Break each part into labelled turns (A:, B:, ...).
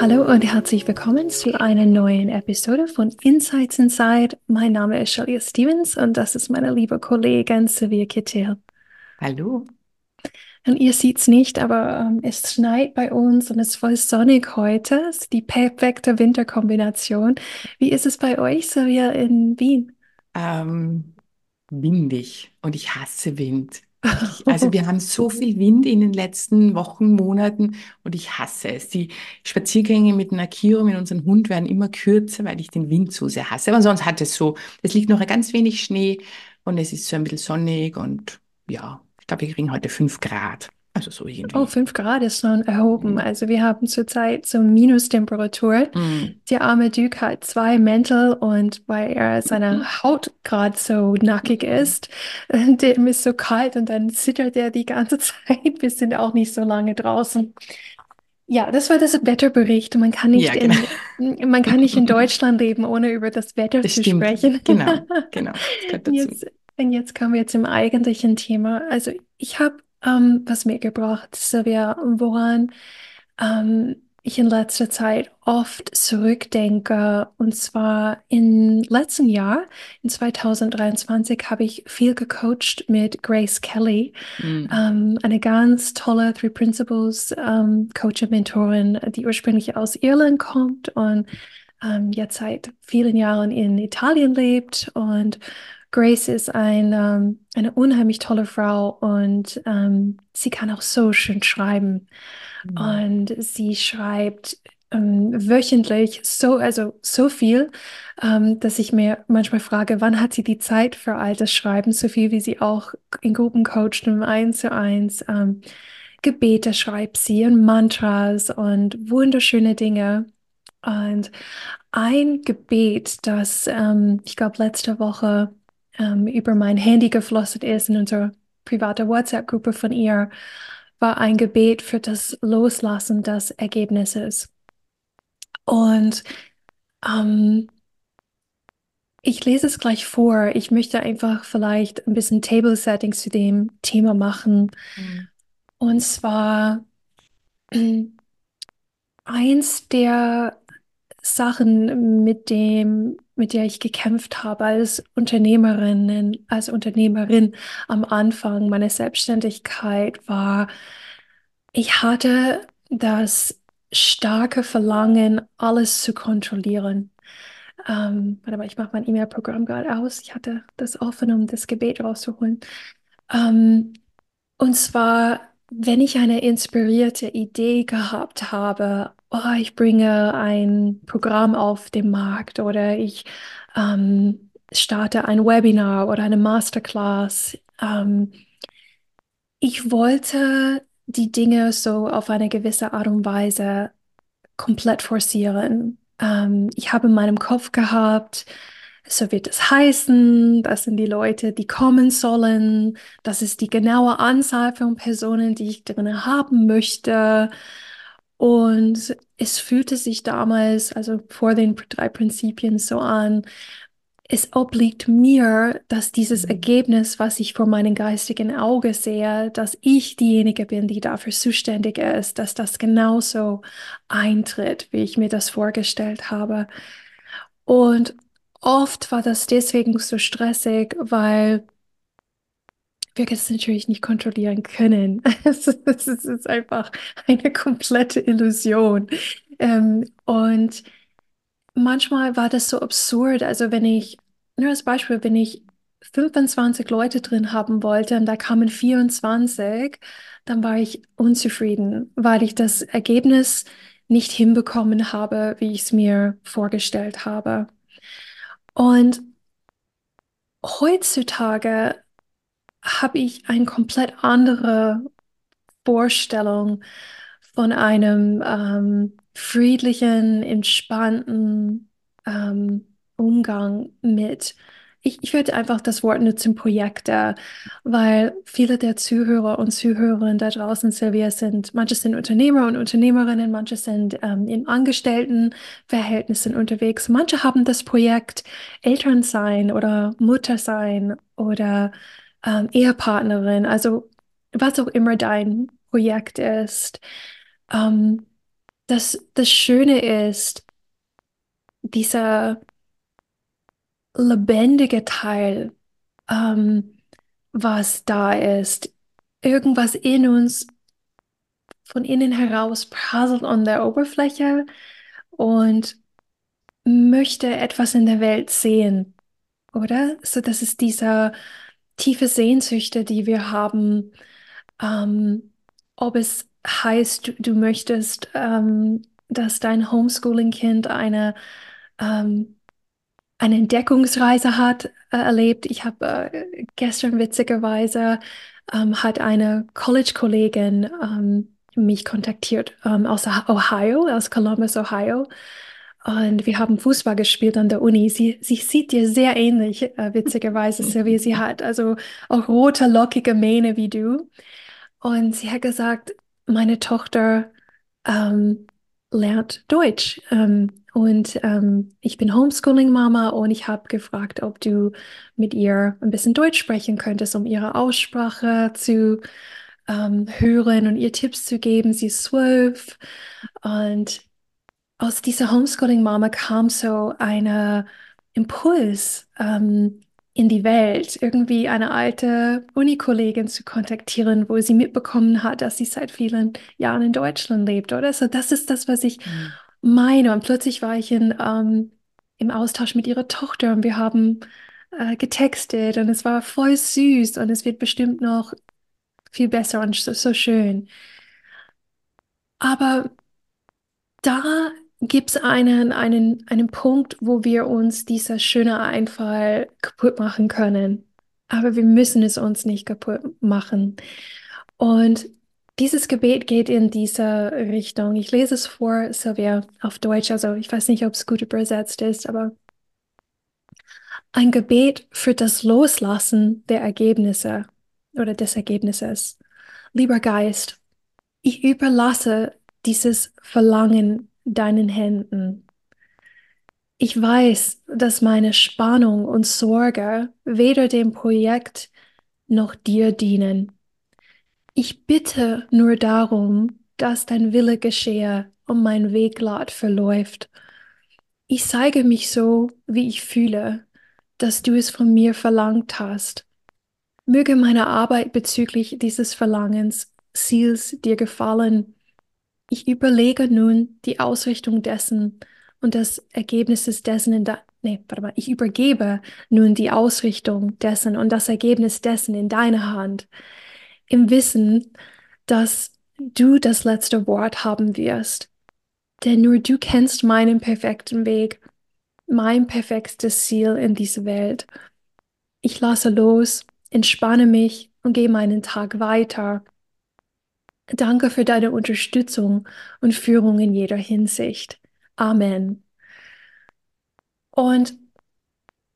A: Hallo und herzlich willkommen zu einer neuen Episode von Insights Inside. Mein Name ist Shalia Stevens und das ist meine liebe Kollegin Sylvia Kittel.
B: Hallo.
A: Und ihr seht es nicht, aber ähm, es schneit bei uns und es ist voll sonnig heute. Es ist die perfekte Winterkombination. Wie ist es bei euch, Sylvia, in Wien?
B: Ähm, windig und ich hasse Wind. Also wir haben so viel Wind in den letzten Wochen, Monaten und ich hasse es. Die Spaziergänge mit Nakiro, mit unserem Hund werden immer kürzer, weil ich den Wind so sehr hasse. Aber sonst hat es so, es liegt noch ein ganz wenig Schnee und es ist so ein bisschen sonnig und ja, ich glaube, wir kriegen heute fünf Grad. Also so irgendwie.
A: Oh, 5 Grad ist schon erhoben. Also wir haben zurzeit so Minustemperatur.
B: Mm.
A: Der arme Duke hat zwei Mäntel und weil er seine Haut gerade so nackig ist, dem ist so kalt und dann zittert er die ganze Zeit. Wir sind auch nicht so lange draußen. Ja, das war das Wetterbericht. Man kann nicht
B: Ja, genau.
A: in, man kann nicht in Deutschland leben, ohne über das Wetter
B: Das
A: zu
B: stimmt.
A: sprechen.
B: Genau, genau.
A: Jetzt, und jetzt kommen wir zum eigentlichen Thema. Also ich habe ähm, was mitgebracht, Silvia, woran ähm, ich in letzter Zeit oft zurückdenke. Und zwar im letzten Jahr, in 2023, habe ich viel gecoacht mit Grace Kelly,
B: Mm.
A: ähm, eine ganz tolle Three Principles ähm, Coach und Mentorin, die ursprünglich aus Irland kommt und ähm, jetzt seit vielen Jahren in Italien lebt. Und Grace ist ein, ähm, eine unheimlich tolle Frau und ähm, sie kann auch so schön schreiben.
B: Mm.
A: Und sie schreibt ähm, wöchentlich so, also so viel, ähm, dass ich mir manchmal frage, wann hat sie die Zeit für all das Schreiben, so viel wie sie auch in Gruppen coacht und eins zu eins. Ähm, Gebete schreibt sie und Mantras und wunderschöne Dinge. Und ein Gebet, das ähm, ich glaube letzte Woche ähm, über mein Handy geflossen ist in unsere private WhatsApp-Gruppe von ihr, war ein Gebet für das Loslassen des Ergebnisses. Und ähm, ich lese es gleich vor. Ich möchte einfach vielleicht ein bisschen Table Settings zu dem Thema machen.
B: Mm.
A: Und zwar eins der Sachen, mit dem, mit der ich gekämpft habe als Unternehmerin, als Unternehmerin am Anfang meiner Selbstständigkeit war, ich hatte das starke Verlangen, alles zu kontrollieren. Ähm, warte mal, ich mache mein E-Mail-Programm gerade aus. Ich hatte das offen, um das Gebet rauszuholen. Ähm, und zwar, wenn ich eine inspirierte Idee gehabt habe, oh, ich bringe ein Programm auf den Markt oder ich ähm, starte ein Webinar oder eine Masterclass. Ähm, ich wollte die Dinge so auf eine gewisse Art und Weise komplett forcieren. Ähm, ich habe in meinem Kopf gehabt, so wird es heißen, das sind die Leute, die kommen sollen, das ist die genaue Anzahl von Personen, die ich drin haben möchte. Und es fühlte sich damals, also vor den drei Prinzipien so an, es obliegt mir, dass dieses
B: Mhm.
A: Ergebnis, was ich vor meinem geistigen Auge sehe, dass ich diejenige bin, die dafür zuständig ist, dass das genauso eintritt, wie ich mir das vorgestellt habe. Und oft war das deswegen so stressig, weil wir es natürlich nicht kontrollieren können. Es ist, einfach eine komplette Illusion. Ähm, und manchmal war das so absurd. Also wenn ich, nur als Beispiel, wenn ich 25 Leute drin haben wollte und da kamen 24, dann war ich unzufrieden, weil ich das Ergebnis nicht hinbekommen habe, wie ich es mir vorgestellt habe. Und heutzutage habe ich eine komplett andere Vorstellung von einem ähm, friedlichen, entspannten ähm, Umgang mit ich, ich würde einfach das Wort nutzen, Projekte, weil viele der Zuhörer und Zuhörerinnen da draußen, Silvia, sind, manche sind Unternehmer und Unternehmerinnen, manche sind ähm, in Angestelltenverhältnissen unterwegs, manche haben das Projekt Eltern sein oder Mutter sein oder ähm, Ehepartnerin, also was auch immer dein Projekt ist. Ähm, das, das Schöne ist, dieser lebendige Teil, ähm, was da ist. Irgendwas in uns von innen heraus prasselt an der Oberfläche und möchte etwas in der Welt sehen, oder? So, das ist dieser tiefe Sehnsüchte, die wir haben. Ähm, ob es heißt, du, du möchtest, ähm, dass dein Homeschooling-Kind eine ähm, eine Entdeckungsreise hat äh, erlebt. Ich habe äh, gestern witzigerweise ähm, hat eine College-Kollegin ähm, mich kontaktiert ähm, aus Ohio, aus Columbus, Ohio. Und wir haben Fußball gespielt an der Uni. Sie, sie sieht dir sehr ähnlich, äh, witzigerweise, Sylvia. Sie hat also auch rote, lockige Mähne wie du. Und sie hat gesagt, meine Tochter ähm, lernt Deutsch. Ähm, und ähm, ich bin Homeschooling-Mama und ich habe gefragt, ob du mit ihr ein bisschen Deutsch sprechen könntest, um ihre Aussprache zu ähm, hören und ihr Tipps zu geben. Sie ist zwölf und aus dieser Homeschooling-Mama kam so ein Impuls ähm, in die Welt, irgendwie eine alte Unikollegin zu kontaktieren, wo sie mitbekommen hat, dass sie seit vielen Jahren in Deutschland lebt, oder? So, das ist das, was ich mhm meine. Und plötzlich war ich in, ähm, im Austausch mit ihrer Tochter und wir haben äh, getextet und es war voll süß und es wird bestimmt noch viel besser und so, so schön. Aber da gibt es einen, einen, einen Punkt, wo wir uns dieser schöne Einfall kaputt machen können. Aber wir müssen es uns nicht kaputt machen. Und dieses Gebet geht in diese Richtung. Ich lese es vor, Sylvia, auf Deutsch. Also ich weiß nicht, ob es gut übersetzt ist, aber ein Gebet für das Loslassen der Ergebnisse oder des Ergebnisses. Lieber Geist, ich überlasse dieses Verlangen deinen Händen. Ich weiß, dass meine Spannung und Sorge weder dem Projekt noch dir dienen. Ich bitte nur darum, dass dein Wille geschehe und mein Weg glatt verläuft. Ich zeige mich so, wie ich fühle, dass du es von mir verlangt hast. Möge meine Arbeit bezüglich dieses Verlangens, Ziels dir gefallen. Ich überlege nun die Ausrichtung dessen und das Ergebnis dessen in der Nee, warte mal, ich übergebe nun die Ausrichtung dessen und das Ergebnis dessen in deine Hand im Wissen, dass du das letzte Wort haben wirst. Denn nur du kennst meinen perfekten Weg, mein perfektes Ziel in dieser Welt. Ich lasse los, entspanne mich und gehe meinen Tag weiter. Danke für deine Unterstützung und Führung in jeder Hinsicht. Amen. Und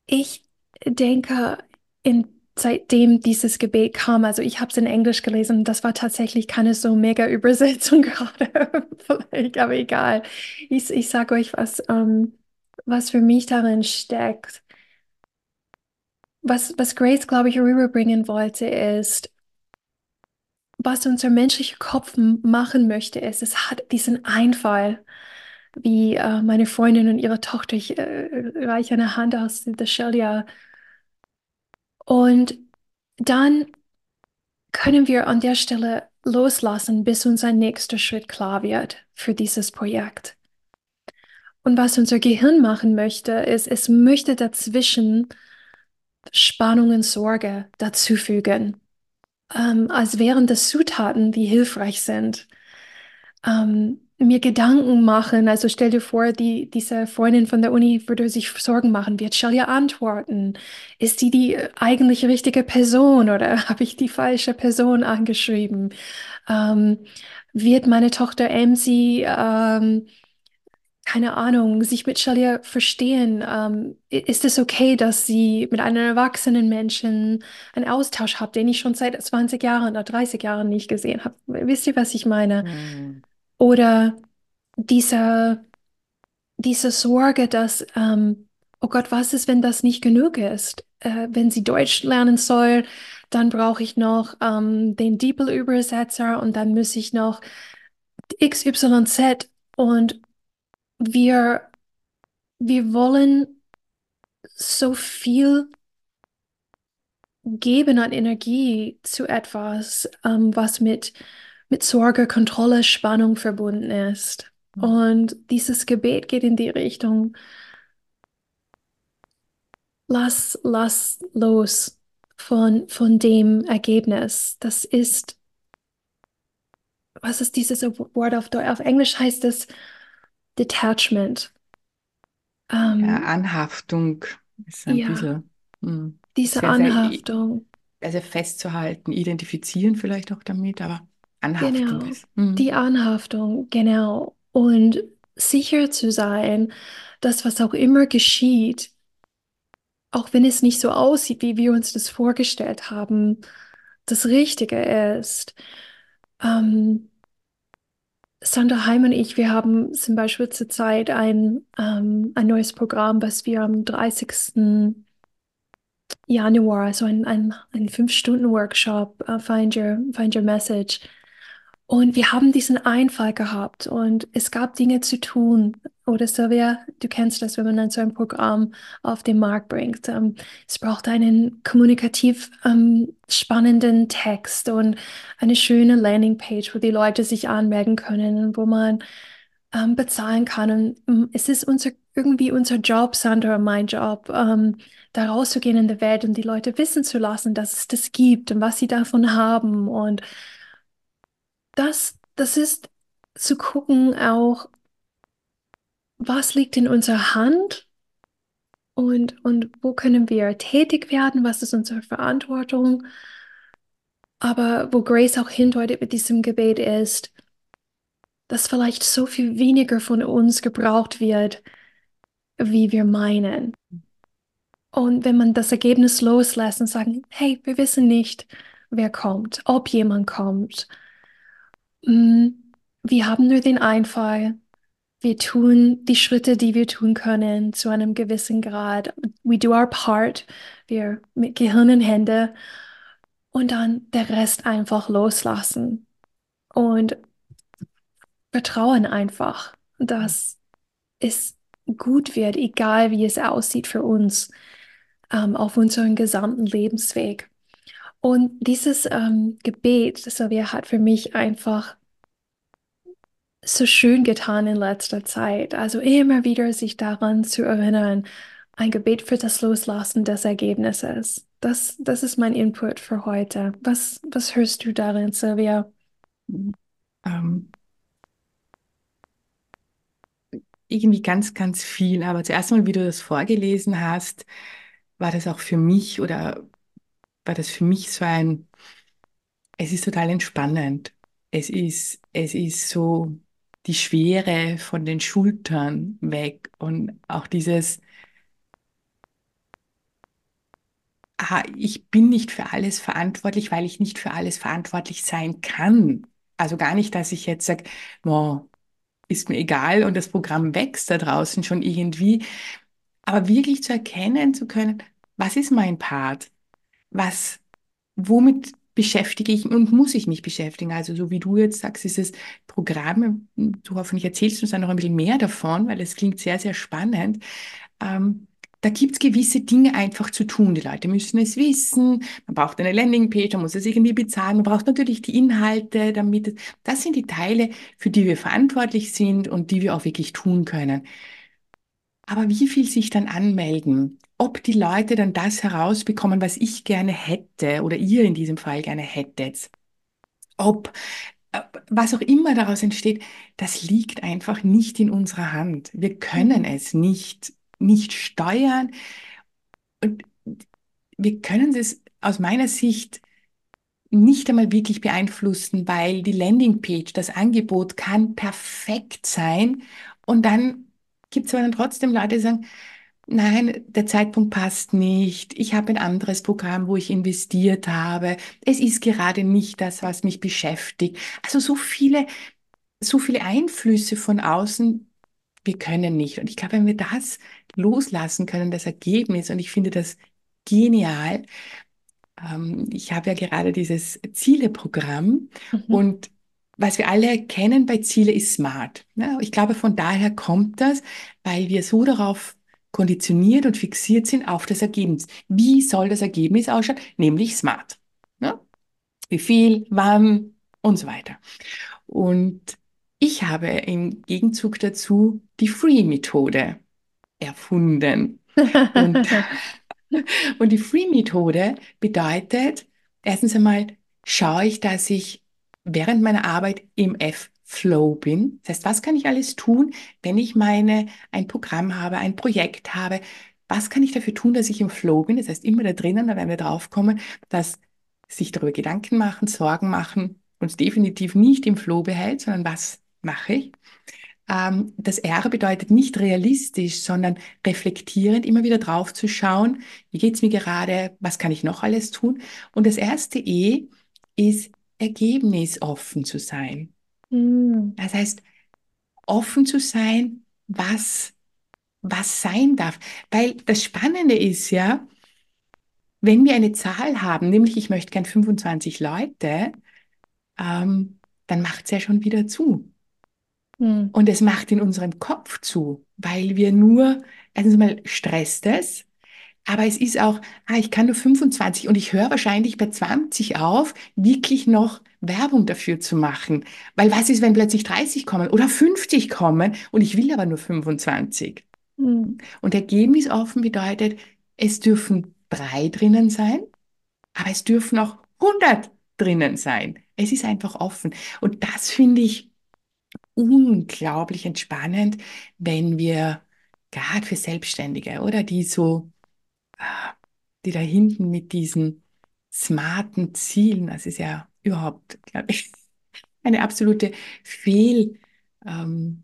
A: ich denke, in seitdem dieses Gebet kam, also ich habe es in Englisch gelesen, das war tatsächlich keine so mega Übersetzung gerade, aber egal. Ich, ich sage euch, was, ähm, was für mich darin steckt. Was, was Grace, glaube ich, rüberbringen wollte, ist, was unser menschlicher Kopf machen möchte, ist, es hat diesen Einfall, wie äh, meine Freundin und ihre Tochter, ich äh, reiche eine Hand aus der Shelia und dann können wir an der Stelle loslassen, bis unser nächster Schritt klar wird für dieses Projekt. Und was unser Gehirn machen möchte, ist, es möchte dazwischen Spannung und Sorge dazufügen, ähm, als wären das Zutaten, die hilfreich sind. Ähm, mir Gedanken machen. Also stell dir vor, die, diese Freundin von der Uni würde sich Sorgen machen. Wird Shelia antworten? Ist sie die eigentlich richtige Person oder habe ich die falsche Person angeschrieben? Ähm, wird meine Tochter MC ähm, keine Ahnung, sich mit Shalia verstehen. Ähm, ist es okay, dass sie mit einem erwachsenen Menschen einen Austausch hat, den ich schon seit 20 Jahren oder 30 Jahren nicht gesehen habe? Wisst ihr, was ich meine?
B: Mhm.
A: Oder diese, diese Sorge, dass, ähm, oh Gott, was ist, wenn das nicht genug ist? Äh, wenn sie Deutsch lernen soll, dann brauche ich noch ähm, den DeepL-Übersetzer und dann muss ich noch XYZ und wir, wir wollen so viel geben an Energie zu etwas, ähm, was mit, mit Sorge, Kontrolle, Spannung verbunden ist.
B: Mhm.
A: Und dieses Gebet geht in die Richtung, lass, lass los von, von dem Ergebnis. Das ist, was ist dieses Wort auf, auf Englisch heißt es Detachment. Ähm,
B: Ja, Anhaftung ist ein
A: Ja.
B: bisschen hm,
A: diese
B: sehr, sehr,
A: Anhaftung.
B: also festzuhalten, identifizieren vielleicht auch damit, aber Anhaftung
A: Genau.
B: ist. hm.
A: Die Anhaftung, genau. Und sicher zu sein, dass was auch immer geschieht, auch wenn es nicht so aussieht, wie wir uns das vorgestellt haben, das Richtige ist. Ähm, Sandra Heim und ich, wir haben zum Beispiel zurzeit ein, ähm, ein neues Programm, was wir am 30. Januar, so ein, ein, ein Fünf-Stunden-Workshop, äh, Find Your, Find Your Message. Und wir haben diesen Einfall gehabt und es gab Dinge zu tun. Oder Sylvia, du kennst das, wenn man dann so ein Programm auf den Markt bringt. Ähm, es braucht einen kommunikativ ähm, spannenden Text und eine schöne Landingpage, wo die Leute sich anmelden können und wo man ähm, bezahlen kann. Und ähm, es ist unser, irgendwie unser Job, Sandra, mein Job, ähm, da rauszugehen in die Welt und die Leute wissen zu lassen, dass es das gibt und was sie davon haben. Und das, das ist zu gucken auch, was liegt in unserer Hand und, und wo können wir tätig werden, was ist unsere Verantwortung. Aber wo Grace auch hindeutet mit diesem Gebet ist, dass vielleicht so viel weniger von uns gebraucht wird, wie wir meinen. Und wenn man das Ergebnis loslässt und sagen, hey, wir wissen nicht, wer kommt, ob jemand kommt. Mm, Wir haben nur den Einfall. Wir tun die Schritte, die wir tun können, zu einem gewissen Grad. We do our part. Wir mit Gehirn und Hände. Und dann der Rest einfach loslassen. Und vertrauen einfach, dass es gut wird, egal wie es aussieht für uns ähm, auf unserem gesamten Lebensweg. Und dieses ähm, Gebet, Sylvia, hat für mich einfach so schön getan in letzter Zeit. Also immer wieder sich daran zu erinnern, ein Gebet für das Loslassen des Ergebnisses. Das, das ist mein Input für heute. Was, was hörst du darin, Sylvia?
B: Ähm, irgendwie ganz, ganz viel. Aber zuerst mal, wie du das vorgelesen hast, war das auch für mich oder war das für mich so ein, es ist total entspannend. Es ist, es ist so die Schwere von den Schultern weg und auch dieses, ah, ich bin nicht für alles verantwortlich, weil ich nicht für alles verantwortlich sein kann. Also gar nicht, dass ich jetzt sage, oh, ist mir egal und das Programm wächst da draußen schon irgendwie, aber wirklich zu erkennen zu können, was ist mein Part? Was, womit beschäftige ich und muss ich mich beschäftigen? Also so wie du jetzt sagst, dieses Programm, du hoffentlich erzählst uns dann noch ein bisschen mehr davon, weil es klingt sehr, sehr spannend. Ähm, da gibt es gewisse Dinge einfach zu tun. Die Leute müssen es wissen. Man braucht eine Landingpage, man muss es irgendwie bezahlen. Man braucht natürlich die Inhalte, damit es, das sind die Teile, für die wir verantwortlich sind und die wir auch wirklich tun können. Aber wie viel sich dann anmelden? Ob die Leute dann das herausbekommen, was ich gerne hätte oder ihr in diesem Fall gerne hättet? Ob äh, was auch immer daraus entsteht, das liegt einfach nicht in unserer Hand. Wir können
A: Mhm.
B: es nicht, nicht steuern und wir können es aus meiner Sicht nicht einmal wirklich beeinflussen, weil die Landingpage, das Angebot kann perfekt sein und dann gibt es aber dann trotzdem Leute, die sagen, nein, der Zeitpunkt passt nicht, ich habe ein anderes Programm, wo ich investiert habe, es ist gerade nicht das, was mich beschäftigt. Also so viele, so viele Einflüsse von außen, wir können nicht. Und ich glaube, wenn wir das loslassen können, das Ergebnis, und ich finde das genial, ähm, ich habe ja gerade dieses Ziele-Programm
A: Mhm.
B: und was wir alle kennen bei Ziele ist smart. Ne? Ich glaube, von daher kommt das, weil wir so darauf konditioniert und fixiert sind auf das Ergebnis. Wie soll das Ergebnis ausschauen? Nämlich smart. Ne? Wie viel, wann und so weiter. Und ich habe im Gegenzug dazu die Free-Methode erfunden. Und und die Free-Methode bedeutet, erstens einmal schaue ich, dass ich während meiner Arbeit im F-Flow bin. Das heißt, was kann ich alles tun, wenn ich meine, ein Programm habe, ein Projekt habe? Was kann ich dafür tun, dass ich im Flow bin? Das heißt, immer da drinnen, da werden wir drauf kommen, dass sich darüber Gedanken machen, Sorgen machen, uns definitiv nicht im Flow behält, sondern was mache ich? Ähm, das R bedeutet nicht realistisch, sondern reflektierend, immer wieder drauf zu schauen, wie geht's mir gerade, was kann ich noch alles tun? Und das erste E ist ergebnisoffen zu sein.
A: Mm.
B: Das heißt, offen zu sein, was, was sein darf. Weil das Spannende ist ja, wenn wir eine Zahl haben, nämlich ich möchte gern 25 Leute, ähm, dann macht's ja schon wieder zu.
A: Mm.
B: Und es macht in unserem Kopf zu, weil wir nur, erstens mal stresst es, aber es ist auch, ah, ich kann nur 25 und ich höre wahrscheinlich bei 20 auf, wirklich noch Werbung dafür zu machen. Weil was ist, wenn plötzlich 30 kommen oder 50 kommen und ich will aber nur 25?
A: Mm.
B: Und ergebnisoffen bedeutet, es dürfen drei drinnen sein, aber es dürfen auch 100 drinnen sein. Es ist einfach offen. Und das finde ich unglaublich entspannend, wenn wir gerade für Selbstständige oder die so, die da hinten mit diesen smarten Zielen, das ist ja überhaupt, glaube ich, eine absolute Fehl, ähm,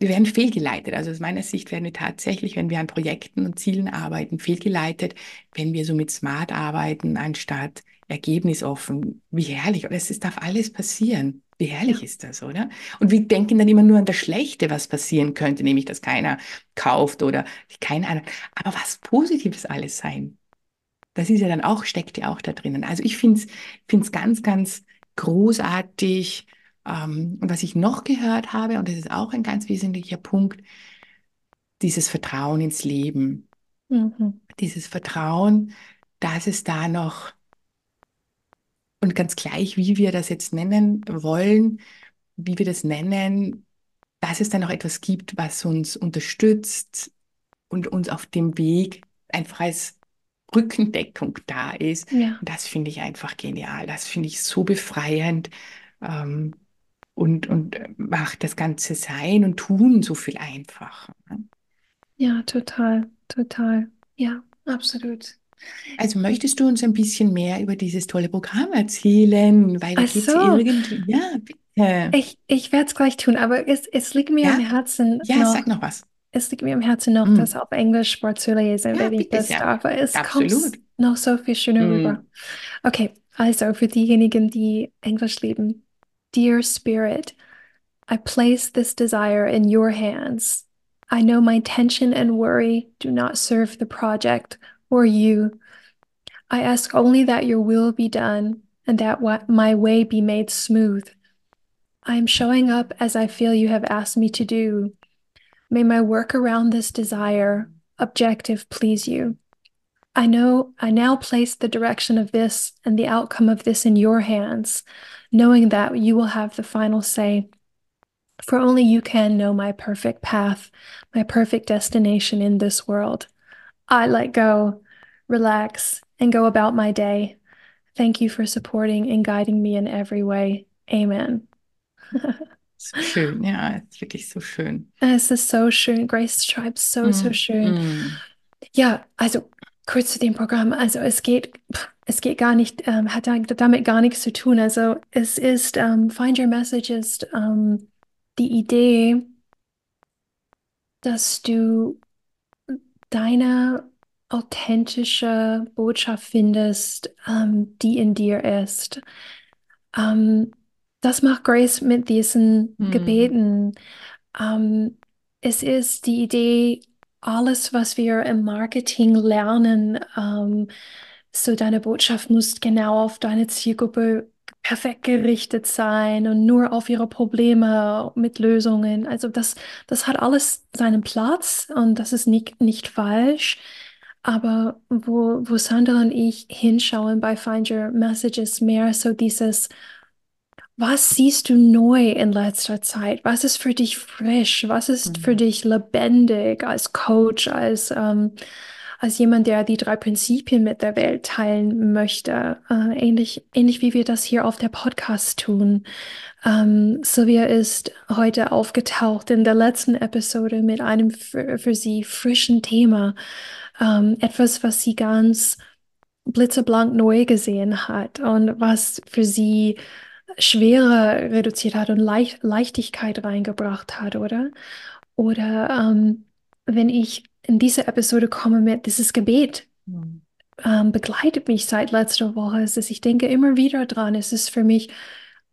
B: wir werden fehlgeleitet. Also aus meiner Sicht werden wir tatsächlich, wenn wir an Projekten und Zielen arbeiten, fehlgeleitet, wenn wir so mit Smart arbeiten, anstatt ergebnisoffen. Wie herrlich. Und es, es darf alles passieren. Wie herrlich
A: Ja.
B: ist das, oder? Und wir denken dann immer nur an das Schlechte, was passieren könnte, nämlich, dass keiner kauft oder keine Ahnung. Aber was Positives alles sein. Das ist ja dann auch, steckt ja auch da drinnen. Also ich finde es finde es ganz, ganz großartig. Ähm, und was ich noch gehört habe, und das ist auch ein ganz wesentlicher Punkt, dieses Vertrauen ins Leben.
A: Mhm.
B: Dieses Vertrauen, dass es da noch, und ganz gleich, wie wir das jetzt nennen wollen, wie wir das nennen, dass es da noch etwas gibt, was uns unterstützt und uns auf dem Weg einfach als Rückendeckung da ist.
A: Ja.
B: Und das finde ich einfach genial. Das finde ich so befreiend ähm, und, und macht das ganze Sein und Tun so viel einfacher. ne?
A: Ja, total, total. Ja, absolut.
B: Also möchtest du uns ein bisschen mehr über dieses tolle Programm erzählen? Weil da
A: Ach so.
B: irgendwie. Ja, bitte.
A: Ich, ich werde es gleich tun, aber es, es liegt mir am
B: Ja,
A: Herzen
B: ja,
A: noch,
B: sag noch was.
A: es liegt mir am Herzen noch,
B: Mm.
A: das auf Englisch vorzulesen,
B: Ja,
A: wenn ich das
B: sehr.
A: darf. Es kommt noch so viel schöner rüber.
B: Mm.
A: Okay, also für diejenigen, die Englisch lieben. Dear Spirit, I place this desire in your hands. I know my tension and worry do not serve the project or you. I ask only that your will be done and that my way be made smooth. I am showing up as I feel you have asked me to do. May my work around this desire, objective, please you. I know I now place the direction of this and the outcome of this in your hands, knowing that you will have the final say. For only you can know my perfect path, my perfect destination in this world. I let go, relax, and go about my day. Thank you for supporting and guiding me in every way. Amen.
B: So schön. Ja, ist wirklich so schön.
A: Es ist so schön. Grace schreibt so, so
B: Mm,
A: schön.
B: mm.
A: Ja, also kurz zu dem Programm. Also es geht, es geht gar nicht, ähm, hat da- damit gar nichts zu tun. Also es ist, ähm, Find Your Message ist ähm, die Idee, dass du deine authentische Botschaft findest, ähm, die in dir ist. Ähm, das macht Grace mit diesen
B: Mhm.
A: Gebeten. Ähm, es ist die Idee, alles, was wir im Marketing lernen, ähm, so deine Botschaft muss genau auf deine Zielgruppe perfekt gerichtet sein und nur auf ihre Probleme mit Lösungen. Also das, das hat alles seinen Platz und das ist nicht, nicht falsch. Aber wo, wo Sandra und ich hinschauen bei Find Your Messages mehr so dieses, was siehst du neu in letzter Zeit? Was ist für dich frisch? Was ist für
B: Mhm.
A: dich lebendig als Coach, als, ähm, als jemand, der die drei Prinzipien mit der Welt teilen möchte? Äh, ähnlich, ähnlich wie wir das hier auf der Podcast tun. Ähm, Sylvia ist heute aufgetaucht in der letzten Episode mit einem für, für sie frischen Thema. Ähm, etwas, was sie ganz blitzeblank neu gesehen hat und was für sie Schwere reduziert hat und Leicht Leichtigkeit reingebracht hat, oder? Oder ähm, wenn ich in diese Episode komme mit dieses Gebet,
B: Mhm.
A: ähm, begleitet mich seit letzter Woche. Es ist, ich denke immer wieder dran. Es ist für mich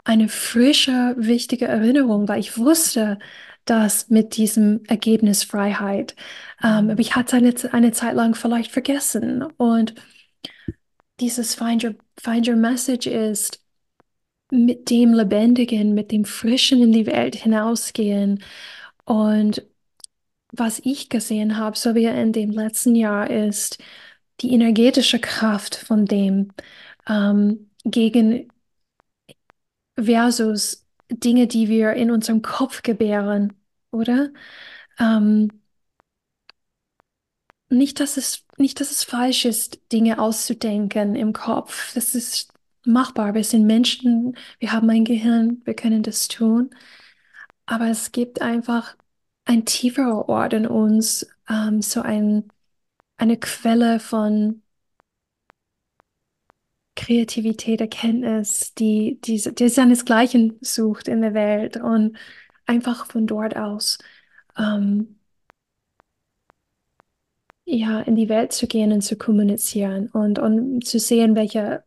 A: eine frische, wichtige Erinnerung, weil ich wusste, dass mit diesem Ergebnis Freiheit, ähm, aber ich hatte eine, eine Zeit lang vielleicht vergessen. Und dieses Find Your, Find Your Message ist, mit dem Lebendigen, mit dem Frischen in die Welt hinausgehen. Und was ich gesehen habe, so wie in dem letzten Jahr, ist die energetische Kraft von dem ähm, gegen versus Dinge, die wir in unserem Kopf gebären, oder? Ähm, nicht, dass es, nicht, dass es falsch ist, Dinge auszudenken im Kopf. Das ist machbar. Wir sind Menschen, wir haben ein Gehirn, wir können das tun. Aber es gibt einfach ein tieferer Ort in uns, ähm, so ein, eine Quelle von Kreativität, Erkenntnis, die, die, die seinesgleichen sucht in der Welt und einfach von dort aus ähm, ja, in die Welt zu gehen und zu kommunizieren und, und zu sehen, welche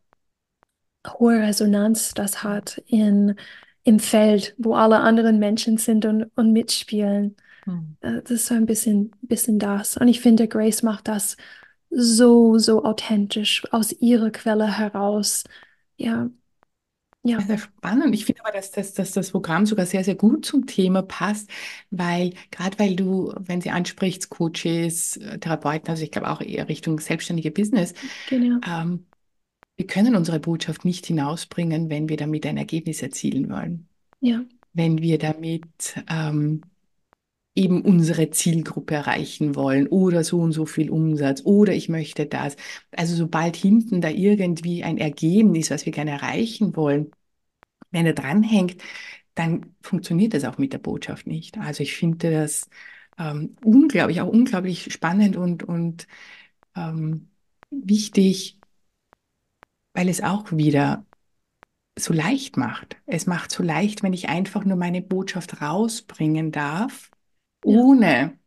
A: hohe Resonanz das hat in, im Feld, wo alle anderen Menschen sind und, und mitspielen.
B: Mhm.
A: Äh, Das ist so ein bisschen, bisschen das. Und ich finde, Grace macht das so, so authentisch aus ihrer Quelle heraus. Ja, ja,
B: Sehr spannend. Ich finde aber, dass, das dass das Programm sogar sehr, sehr gut zum Thema passt, weil gerade weil du, wenn sie ansprichst, Coaches, äh, Therapeuten, also ich glaube auch eher Richtung selbstständige Business,
A: genau.
B: ähm, wir können unsere Botschaft nicht hinausbringen, wenn wir damit ein Ergebnis erzielen wollen.
A: Ja,
B: Wenn wir damit ähm, eben unsere Zielgruppe erreichen wollen oder so und so viel Umsatz oder ich möchte das. Also sobald hinten da irgendwie ein Ergebnis, was wir gerne erreichen wollen, wenn er dranhängt, dann funktioniert das auch mit der Botschaft nicht. Also ich finde das ähm, unglaublich, auch unglaublich spannend und, und ähm, wichtig, weil es auch wieder so leicht macht. Es macht so leicht, wenn ich einfach nur meine Botschaft rausbringen darf. Ohne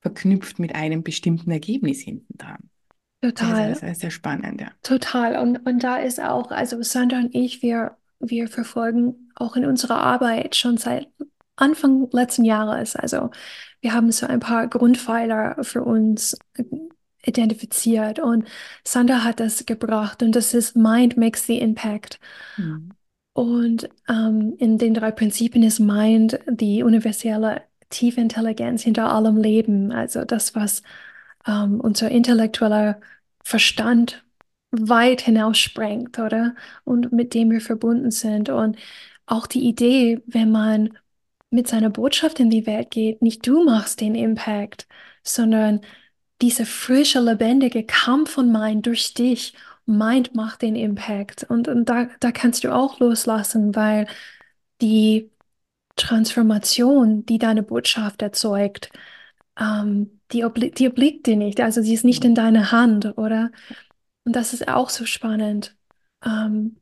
B: verknüpft mit einem bestimmten Ergebnis hinten dran.
A: total.
B: Also, das ist sehr spannend, ja.
A: Total. Und, und da ist auch, also Sandra und ich, wir, wir verfolgen auch in unserer Arbeit schon seit Anfang letzten Jahres. Also wir haben so ein paar Grundpfeiler für uns identifiziert und Sandra hat das gebracht und das ist Mind makes the impact.
B: Mhm.
A: Und ähm, in den drei Prinzipien ist Mind die universelle tiefe Intelligenz hinter allem Leben, also das, was ähm, unser intellektueller Verstand weit hinaussprengt, oder? Und mit dem wir verbunden sind. Und auch die Idee, wenn man mit seiner Botschaft in die Welt geht, nicht du machst den Impact, sondern dieser frische, lebendige Kampf von Mind durch dich. Mind macht den Impact. Und, und da, da kannst du auch loslassen, weil die Transformation, die deine Botschaft erzeugt, ähm, die, obli die obliegt dir nicht. Also sie ist nicht in deiner Hand, oder? Und das ist auch so spannend. Ähm,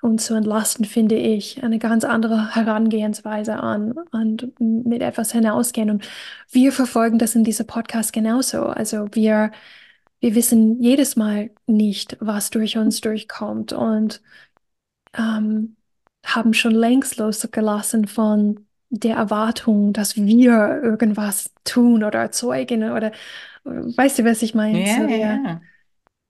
A: uns zu entlasten, finde ich, eine ganz andere Herangehensweise an und mit etwas hinausgehen. Und wir verfolgen das in diesem Podcast genauso. Also wir, wir wissen jedes Mal nicht, was durch uns durchkommt und ähm, haben schon längst losgelassen von der Erwartung, dass wir irgendwas tun oder erzeugen oder weißt du, was ich meine?
B: Ja,
A: so, wir,
B: ja.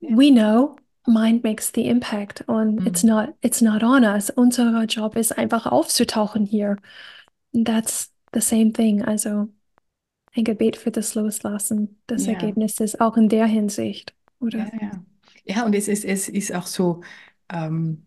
A: we know mind makes the impact and it's
B: Mhm.
A: not it's not on us. Unser Job ist einfach aufzutauchen hier. That's the same thing. Also ein Gebet für das Loslassen des
B: Ja.
A: Ergebnisses, auch in der Hinsicht, oder?
B: Ja, ja. Ja, und es ist, es ist auch so, ähm,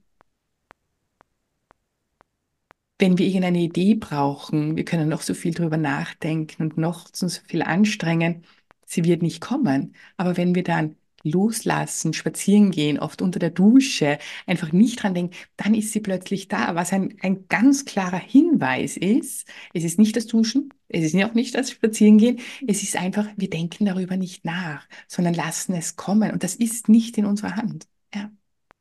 B: wenn wir irgendeine Idee brauchen, wir können noch so viel drüber nachdenken und noch so viel anstrengen, sie wird nicht kommen. Aber wenn wir dann loslassen, spazieren gehen, oft unter der Dusche, einfach nicht dran denken, dann ist sie plötzlich da, was ein, ein ganz klarer Hinweis ist. Es ist nicht das Duschen, es ist auch nicht das Spazierengehen, es ist einfach, wir denken darüber nicht nach, sondern lassen es kommen. Und das ist nicht in unserer Hand. Ja,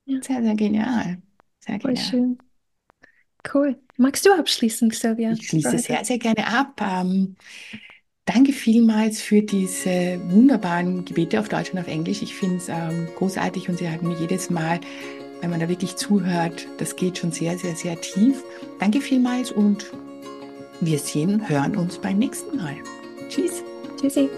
A: Ja.
B: sehr, sehr genial. Sehr
A: Voll
B: genial.
A: schön. Cool. Magst du abschließen, Sylvia?
B: Ich schließe
A: Für
B: sehr, sehr gerne ab. Ähm, danke vielmals für diese wunderbaren Gebete auf Deutsch und auf Englisch. Ich finde es ähm, großartig und sie haben mir jedes Mal, wenn man da wirklich zuhört, das geht schon sehr, sehr, sehr tief. Danke vielmals und wir sehen hören uns beim nächsten Mal. Tschüss.
A: Tschüssi.